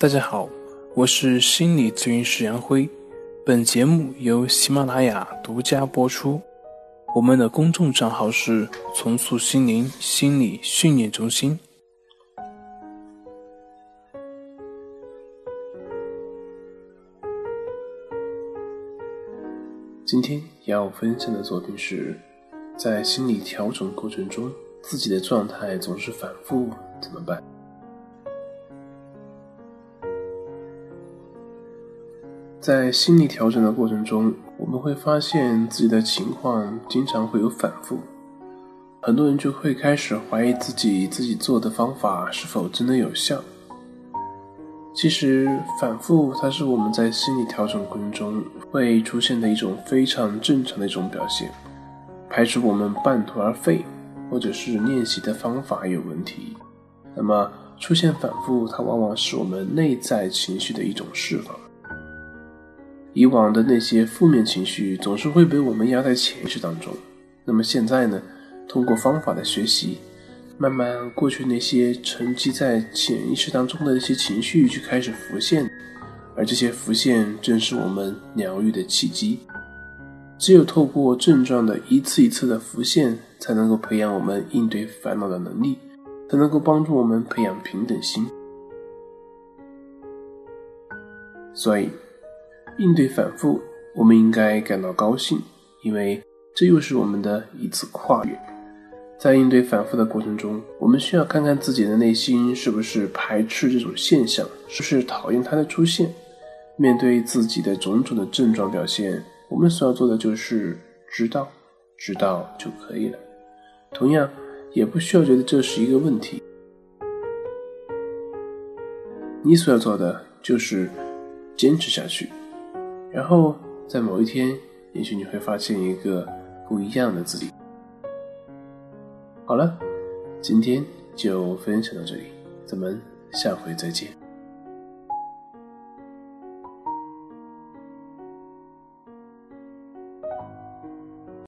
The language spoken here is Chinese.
大家好，我是心理咨询师杨辉，本节目由喜马拉雅独家播出。我们的公众账号是“重塑心灵心理训练中心”。今天要分享的作品是，在心理调整过程中，自己的状态总是反复，怎么办？在心理调整的过程中，我们会发现自己的情况经常会有反复，很多人就会开始怀疑自己自己做的方法是否真的有效。其实，反复它是我们在心理调整过程中会出现的一种非常正常的一种表现，排除我们半途而废，或者是练习的方法有问题。那么，出现反复，它往往是我们内在情绪的一种释放。以往的那些负面情绪总是会被我们压在潜意识当中，那么现在呢？通过方法的学习，慢慢过去那些沉积在潜意识当中的那些情绪就开始浮现，而这些浮现正是我们疗愈的契机。只有透过症状的一次一次的浮现，才能够培养我们应对烦恼的能力，才能够帮助我们培养平等心。所以。应对反复，我们应该感到高兴，因为这又是我们的一次跨越。在应对反复的过程中，我们需要看看自己的内心是不是排斥这种现象，是不是讨厌它的出现。面对自己的种种的症状表现，我们所要做的就是知道，知道就可以了。同样，也不需要觉得这是一个问题。你所要做的就是坚持下去。然后，在某一天，也许你会发现一个不一样的自己。好了，今天就分享到这里，咱们下回再见。